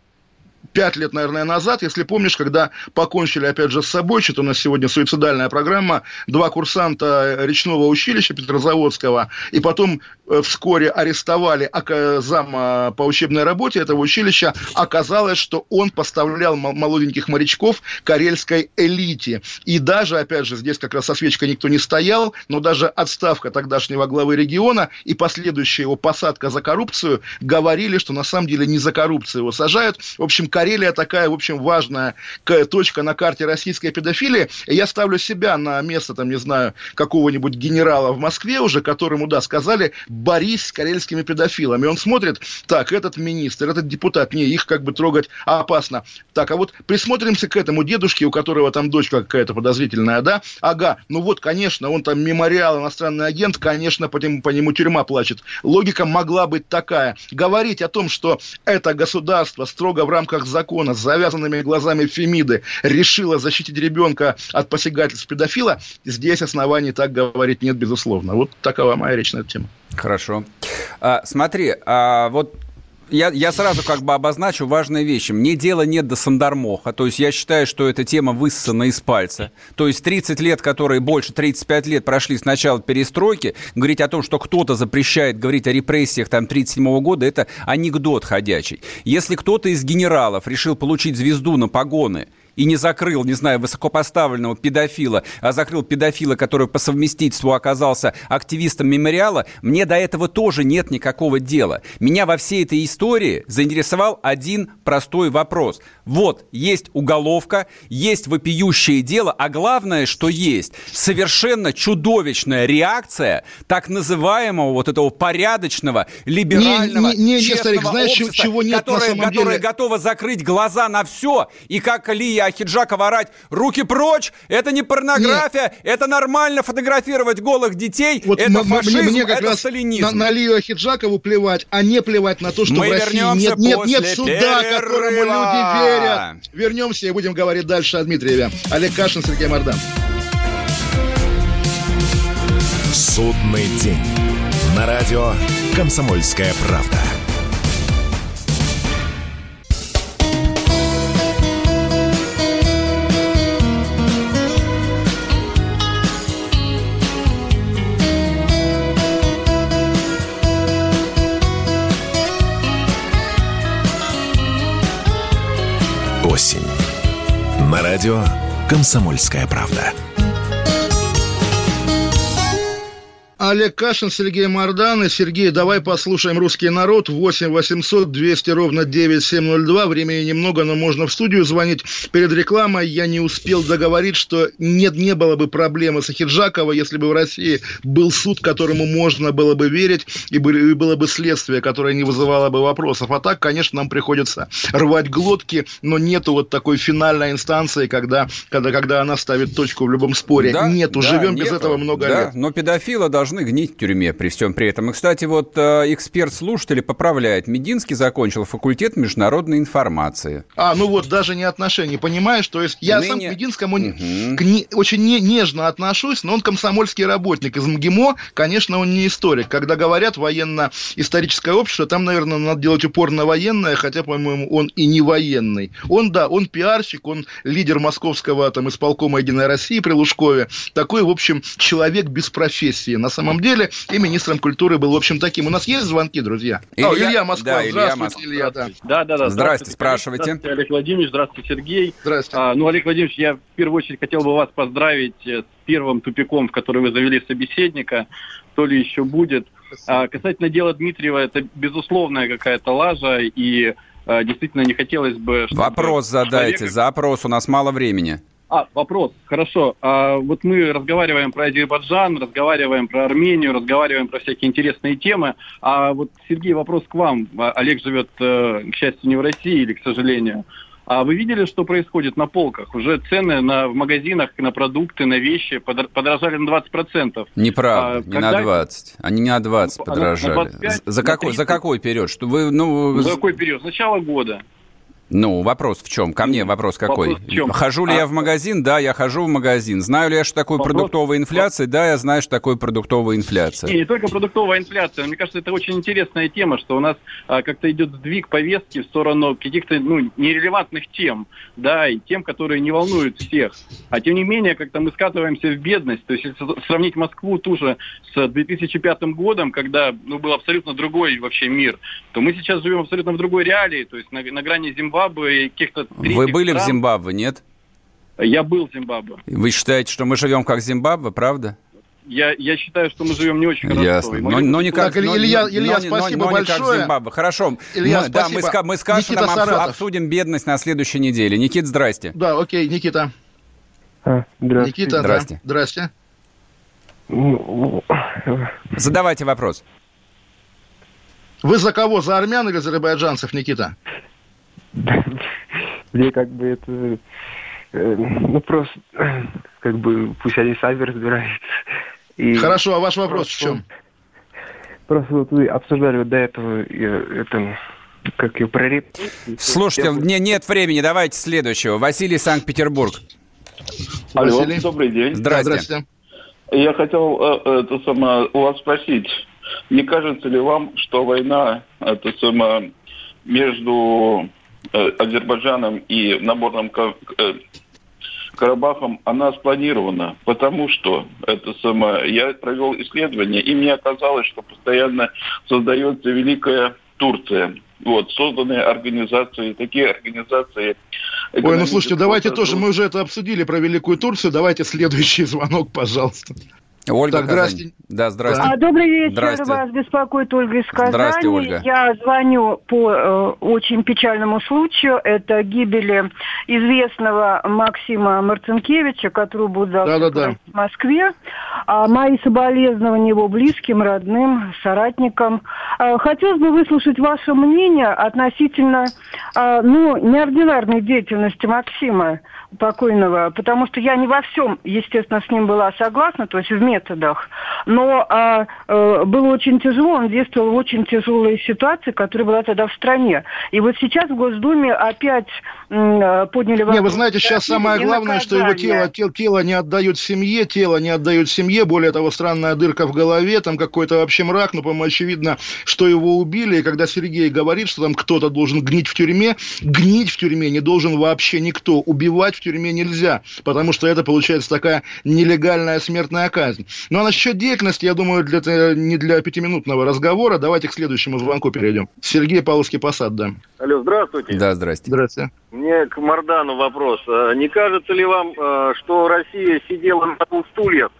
пять лет, наверное, назад, если помнишь, когда покончили, опять же, с собой, что-то у нас сегодня суицидальная программа, два курсанта речного училища Петрозаводского, и потом вскоре арестовали зама по учебной работе этого училища, оказалось, что он поставлял молоденьких морячков карельской элите. И даже, опять же, здесь как раз со свечкой никто не стоял, но даже отставка тогдашнего главы региона и последующая его посадка за коррупцию говорили, что на самом деле не за коррупцию его сажают. В общем, Карелия такая, в общем, важная точка на карте российской педофилии. Я ставлю себя на место, там, не знаю, какого-нибудь генерала в Москве уже, которому, да, сказали, борись с карельскими педофилами. Он смотрит, так, этот министр, этот депутат, не, их как бы трогать опасно. Так, а вот присмотримся к этому дедушке, у которого там дочка какая-то подозрительная, да? Ага, ну вот, конечно, он там мемориал, иностранный агент, конечно, по нему, по нему тюрьма плачет. Логика могла быть такая. Говорить о том, что это государство строго в рамках закона с завязанными глазами Фемиды решило защитить ребенка от посягательств педофила, здесь оснований так говорить нет, безусловно. Вот такова моя речь на эту тему. Хорошо. А, смотри, а вот я, я сразу как бы обозначу важные вещи. Мне дела нет до Сандармоха. То есть я считаю, что эта тема высосана из пальца. То есть 30 лет, которые больше 35 лет прошли с начала перестройки, говорить о том, что кто-то запрещает говорить о репрессиях там 37 года, это анекдот ходячий. Если кто-то из генералов решил получить звезду на погоны и не закрыл, не знаю, высокопоставленного педофила, а закрыл педофила, который по совместительству оказался активистом мемориала, мне до этого тоже нет никакого дела. Меня во всей этой истории заинтересовал один простой вопрос. Вот, есть уголовка, есть вопиющее дело, а главное, что есть совершенно чудовищная реакция так называемого вот этого порядочного, либерального, не, не, не, честного не, старик, знаешь, общества, чего нет которое, на самом которое деле? готово закрыть глаза на все, и как Лия а Хиджакова орать «Руки прочь! Это не порнография! Нет. Это нормально фотографировать голых детей! Вот это фашизм! Мне, мне как это раз сталинизм!» на, на Лию Ахиджакову плевать, а не плевать на то, что Мы в России нет, нет, нет суда, перерыва. которому люди верят. Вернемся и будем говорить дальше о Дмитриеве. Олег Кашин, Сергей Мордан. Судный день. На радио «Комсомольская правда». Осень. На радио «Комсомольская правда». Олег Кашин, Сергей Мордан. И, Сергей, давай послушаем «Русский народ». 8 800 200 ровно 9702. Времени немного, но можно в студию звонить. Перед рекламой я не успел договорить, что нет, не было бы проблемы с Ахиджакова, если бы в России был суд, которому можно было бы верить, и было бы следствие, которое не вызывало бы вопросов. А так, конечно, нам приходится рвать глотки, но нету вот такой финальной инстанции, когда, когда, когда она ставит точку в любом споре. Да, нету, да, живем нету, без этого много да, лет. Но педофила должны должны гнить в тюрьме при всем при этом. И, кстати, вот э, эксперт-слушатель поправляет. Мединский закончил факультет международной информации. А, ну вот, даже не отношения, понимаешь? То есть я Ныне... сам к Мединскому угу. к не, очень не, нежно отношусь, но он комсомольский работник из МГИМО. Конечно, он не историк. Когда говорят военно-историческое общество, там, наверное, надо делать упор на военное, хотя, по-моему, он и не военный. Он, да, он пиарщик, он лидер московского там исполкома Единой России при Лужкове. Такой, в общем, человек без профессии. На самом деле, и министром культуры был, в общем, таким. У нас есть звонки, друзья? Илья, О, Илья Москва. Да, Илья Москва. Илья, да. Да, да, да. Здравствуйте, спрашивайте. Здравствуйте, Олег Владимирович, здравствуйте, Сергей. Здравствуйте. А, ну, Олег Владимирович, я в первую очередь хотел бы вас поздравить э, с первым тупиком, в который вы завели собеседника. То ли еще будет. А, касательно дела Дмитриева, это безусловная какая-то лажа, и а, действительно не хотелось бы... Вопрос задайте, человека... запрос, у нас мало времени. А, вопрос. Хорошо. А, вот мы разговариваем про Азербайджан, разговариваем про Армению, разговариваем про всякие интересные темы. А вот, Сергей, вопрос к вам. А, Олег живет, э, к счастью, не в России или к сожалению. А вы видели, что происходит на полках? Уже цены на, в магазинах на продукты, на вещи подорожали на 20%. Неправда, а, не когда... на 20. Они не на 20 ну, подорожали. На 25, за, какой, за какой период? Что вы, ну... За какой период? С начала года. Ну, вопрос в чем? Ко мне вопрос какой? Вопрос чем? Хожу ли а... я в магазин? Да, я хожу в магазин. Знаю ли я, что такое вопрос... продуктовая инфляция? Да, я знаю, что такое продуктовая инфляция. Не, не только продуктовая инфляция. Мне кажется, это очень интересная тема, что у нас а, как-то идет сдвиг повестки в сторону каких-то ну, нерелевантных тем, да, и тем, которые не волнуют всех. А тем не менее, как-то мы скатываемся в бедность. То есть, если сравнить Москву ту же с 2005 годом, когда ну, был абсолютно другой вообще мир, то мы сейчас живем абсолютно в другой реалии, то есть на, на грани Зимбабве Зимбабве и каких-то Вы были стран. в Зимбабве, нет? Я был в Зимбабве. Вы считаете, что мы живем как Зимбабве, правда? Я, я считаю, что мы живем не очень хорошо. Ясно. Но, но не как, так, но, Илья, Илья, но, спасибо но, но большое. Не как Зимбабве. Хорошо. Илья, мы, спасибо. Да, мы, мы с Кашином обсудим бедность на следующей неделе. Никит, здрасте. Да, окей, Никита. А, здравствуйте. Никита, здрасте. Да. Здрасте. Задавайте вопрос. Вы за кого? За армян или за азербайджанцев, Никита? [LAUGHS] Мне как бы это... Э, ну, просто, как бы, пусть они сами разбираются. И Хорошо, а ваш вопрос в чем? Просто вот вы обсуждали вот до этого это, как и про Слушайте, мне нет времени, давайте следующего. Василий, Санкт-Петербург. Алло, Василий. добрый день. Здравствуйте. Здравствуйте. Я хотел э, это самое, у вас спросить, не кажется ли вам, что война это самое, между э, Азербайджаном и Наборным э, Карабахом, она спланирована, потому что это самое, я провел исследование, и мне оказалось, что постоянно создается великая Турция. Вот, созданы организации, такие организации. Ой, ну слушайте, давайте тоже, мы уже это обсудили про Великую Турцию, давайте следующий звонок, пожалуйста. Ольга так, здрасте. Да, здравствуйте. А, добрый вечер, здрасте. вас беспокоит Ольга из Казани. Здрасте, Ольга. Я звоню по э, очень печальному случаю. Это гибели известного Максима Марцинкевича, который будет завтра да, да, да. в Москве. А мои соболезнования его близким, родным, соратникам. А, хотелось бы выслушать ваше мнение относительно а, ну, неординарной деятельности Максима покойного, потому что я не во всем, естественно, с ним была согласна, то есть в методах, но а, а, было очень тяжело, он действовал в очень тяжелой ситуации, которая была тогда в стране. И вот сейчас в Госдуме опять м, подняли вопрос. Не, вы знаете, сейчас самое главное, что его тело, тело, тело не отдают семье, тело не отдают семье, более того, странная дырка в голове, там какой-то вообще мрак, но, по-моему, очевидно, что его убили, и когда Сергей говорит, что там кто-то должен гнить в тюрьме, гнить в тюрьме не должен вообще никто, убивать в тюрьме нельзя, потому что это получается такая нелегальная смертная казнь. Ну а насчет деятельности, я думаю, для, не для пятиминутного разговора. Давайте к следующему звонку перейдем. Сергей Павловский Посад, да. Алло, здравствуйте. Да, здрасте. Здравствуйте. Мне к Мардану вопрос. А не кажется ли вам, а, что Россия сидела на двух стульях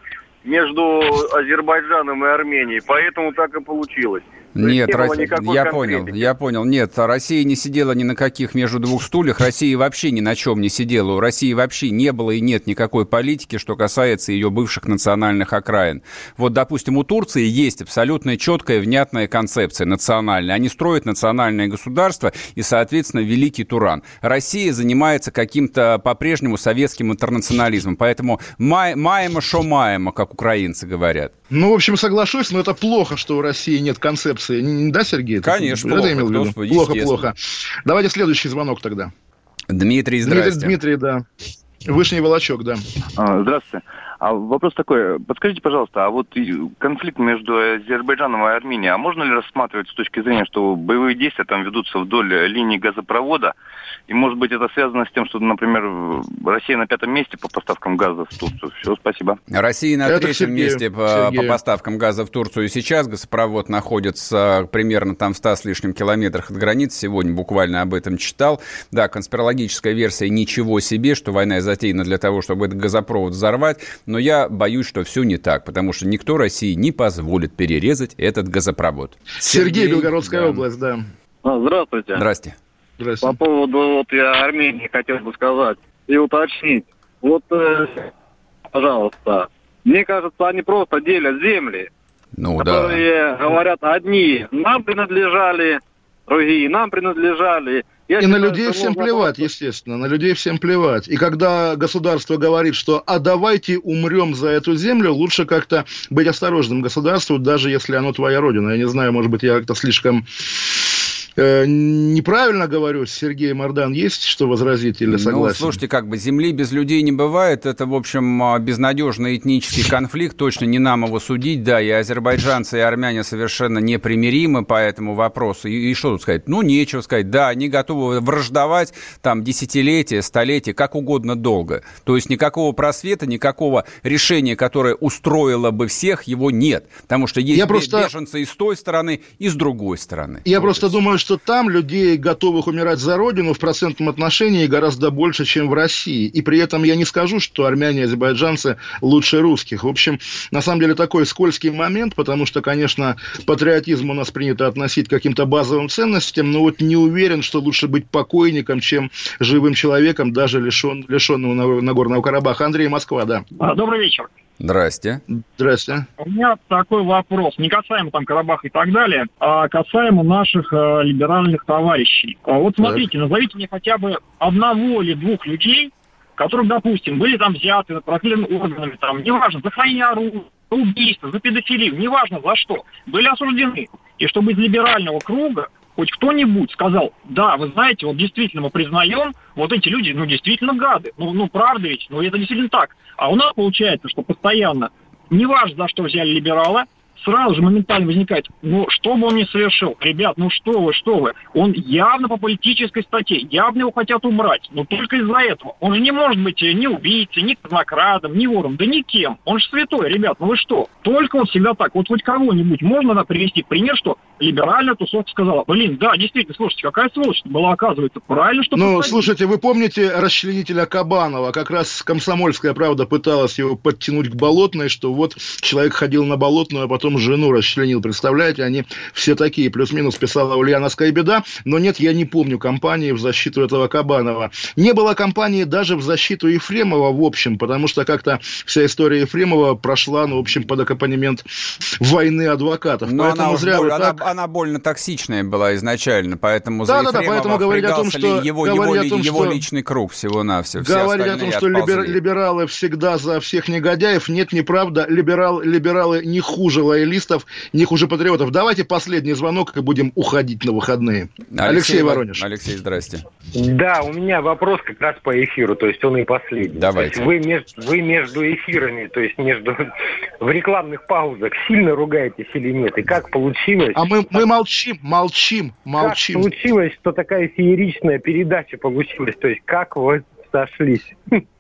между Азербайджаном и Арменией, поэтому так и получилось? Нет, не я понял, я понял. Нет, Россия не сидела ни на каких между двух стульях. Россия вообще ни на чем не сидела. У России вообще не было и нет никакой политики, что касается ее бывших национальных окраин. Вот, допустим, у Турции есть абсолютно четкая, внятная концепция национальная. Они строят национальное государство и, соответственно, Великий Туран. Россия занимается каким-то по-прежнему советским интернационализмом. Поэтому май, маема шо маема, как украинцы говорят. Ну, в общем, соглашусь, но это плохо, что у России нет концепции. Да, Сергей? Конечно, это, плохо. Это имел в виду? Плохо, плохо. Давайте следующий звонок тогда. Дмитрий, здрасте. Дмитрий, Дмитрий да. Вышний Волочок, да. А, здравствуйте. А вопрос такой, подскажите, пожалуйста, а вот конфликт между Азербайджаном и Арменией, а можно ли рассматривать с точки зрения, что боевые действия там ведутся вдоль линии газопровода, и может быть это связано с тем, что, например, Россия на пятом месте по поставкам газа в Турцию? Все, спасибо. Россия на это третьем Сергею. месте по, по поставкам газа в Турцию. И сейчас газопровод находится примерно там в 100 с лишним километрах от границы. Сегодня буквально об этом читал. Да, конспирологическая версия ничего себе, что война затеяна для того, чтобы этот газопровод взорвать но я боюсь, что все не так, потому что никто России не позволит перерезать этот газопровод. Сергей, Сергей Белгородская да. область, да. А, здравствуйте. Здрасте. Здрасте. По поводу вот я Армении хотел бы сказать и уточнить. Вот, э, пожалуйста, мне кажется, они просто делят земли, ну, которые да. говорят, одни нам принадлежали, другие нам принадлежали. Я и считаю, на людей всем плевать, просто... естественно, на людей всем плевать. И когда государство говорит, что «а давайте умрем за эту землю», лучше как-то быть осторожным государству, даже если оно твоя родина. Я не знаю, может быть, я как-то слишком Э, неправильно говорю, Сергей Мордан, есть что возразить или ну, согласен? Ну, слушайте, как бы земли без людей не бывает. Это, в общем, а, безнадежный этнический конфликт. Точно не нам его судить. Да, и азербайджанцы, и армяне совершенно непримиримы по этому вопросу. И, и что тут сказать? Ну, нечего сказать. Да, они готовы враждовать там десятилетия, столетия, как угодно долго. То есть никакого просвета, никакого решения, которое устроило бы всех, его нет. Потому что есть Я просто... беженцы и с той стороны, и с другой стороны. Я вот просто думаю, что там людей, готовых умирать за родину, в процентном отношении гораздо больше, чем в России. И при этом я не скажу, что армяне и азербайджанцы лучше русских. В общем, на самом деле такой скользкий момент, потому что, конечно, патриотизм у нас принято относить к каким-то базовым ценностям, но вот не уверен, что лучше быть покойником, чем живым человеком, даже лишен, лишенного Нагорного Карабаха. Андрей Москва, да. А, добрый вечер. Здрасте. Здрасте. У меня такой вопрос, не касаемо там Карабаха и так далее, а касаемо наших э, либеральных товарищей. А вот смотрите, так. назовите мне хотя бы одного или двух людей, которых, допустим, были там взяты правоохранительными органами, там, неважно, за хранение оружия, за убийство, за педофилию, неважно за что, были осуждены. И чтобы из либерального круга хоть кто-нибудь сказал, да, вы знаете, вот действительно мы признаем, вот эти люди, ну, действительно гады. Ну, ну правда ведь, ну, это действительно так. А у нас получается, что постоянно, неважно, за что взяли либерала, сразу же моментально возникает, ну, что бы он ни совершил, ребят, ну что вы, что вы, он явно по политической статье, явно его хотят убрать, но только из-за этого. Он же не может быть ни убийцей, ни казнокрадом, ни вором, да никем. Он же святой, ребят, ну вы что? Только он всегда так. Вот хоть кого-нибудь можно да, привести пример, что либеральная тусовка сказала, блин, да, действительно, слушайте, какая сволочь была, оказывается, правильно, что Ну, слушайте, вы помните расчленителя Кабанова? Как раз комсомольская правда пыталась его подтянуть к болотной, что вот человек ходил на болотную, а потом жену расчленил, представляете? Они все такие, плюс-минус писала Ульяновская беда, но нет, я не помню кампании в защиту этого Кабанова. Не было кампании даже в защиту Ефремова, в общем, потому что как-то вся история Ефремова прошла, ну, в общем, под аккомпанемент войны адвокатов. Но Поэтому она зря вот так... она, она больно токсичная была изначально, поэтому да, за да, да, поэтому говорить о том, что его, его, о том, его что... личный круг всего-навсего. Говорить о том, что либер, либералы всегда за всех негодяев, нет, неправда. Либерал, либералы не хуже лоялистов, не хуже патриотов. Давайте последний звонок и будем уходить на выходные. Алексей, Алексей Воронеж. Алексей, здрасте. Да, у меня вопрос как раз по эфиру, то есть он и последний. Давайте. Вы, между, вы между эфирами, то есть между [LAUGHS] в рекламных паузах сильно ругаетесь или нет? И как получилось? А мы, мы молчим, молчим, молчим. Как получилось, что такая фееричная передача получилась? То есть как вы сошлись?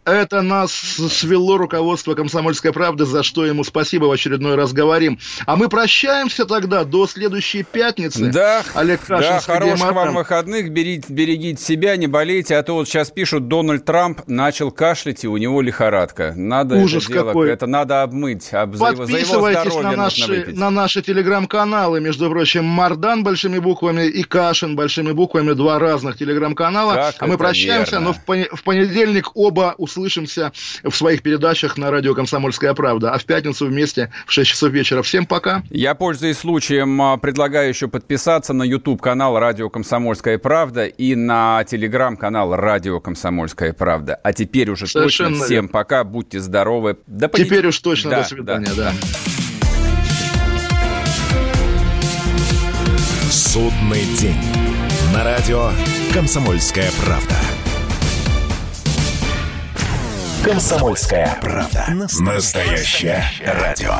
Это нас свело руководство «Комсомольской правды», за что ему спасибо в очередной раз говорим. А мы прощаемся тогда до следующей пятницы. Да, Олег Кашин, да хороших вам выходных, берите, берегите себя, не болейте, а то вот сейчас пишут, Дональд Трамп начал кашлять, и у него лихорадка. Надо Ужас это дело, какой. это надо обмыть. Об, Подписывайтесь за его, на, наши, на наши телеграм-каналы, между прочим, Мардан большими буквами и Кашин большими буквами, два разных телеграм-канала. А мы прощаемся, верно. но в понедельник оба услышимся в своих передачах на радио «Комсомольская правда». А в пятницу вместе в 6 часов вечера. Всем пока. Я, пользуясь случаем, а, предлагаю еще подписаться на YouTube-канал «Радио Комсомольская правда» и на телеграм-канал «Радио Комсомольская правда». А теперь уже Совершенно точно всем верно. пока. Будьте здоровы. До понед... Теперь уж точно да, до свидания. Да, да. Судный день. На радио «Комсомольская правда». «Комсомольская правда». Настоящее радио.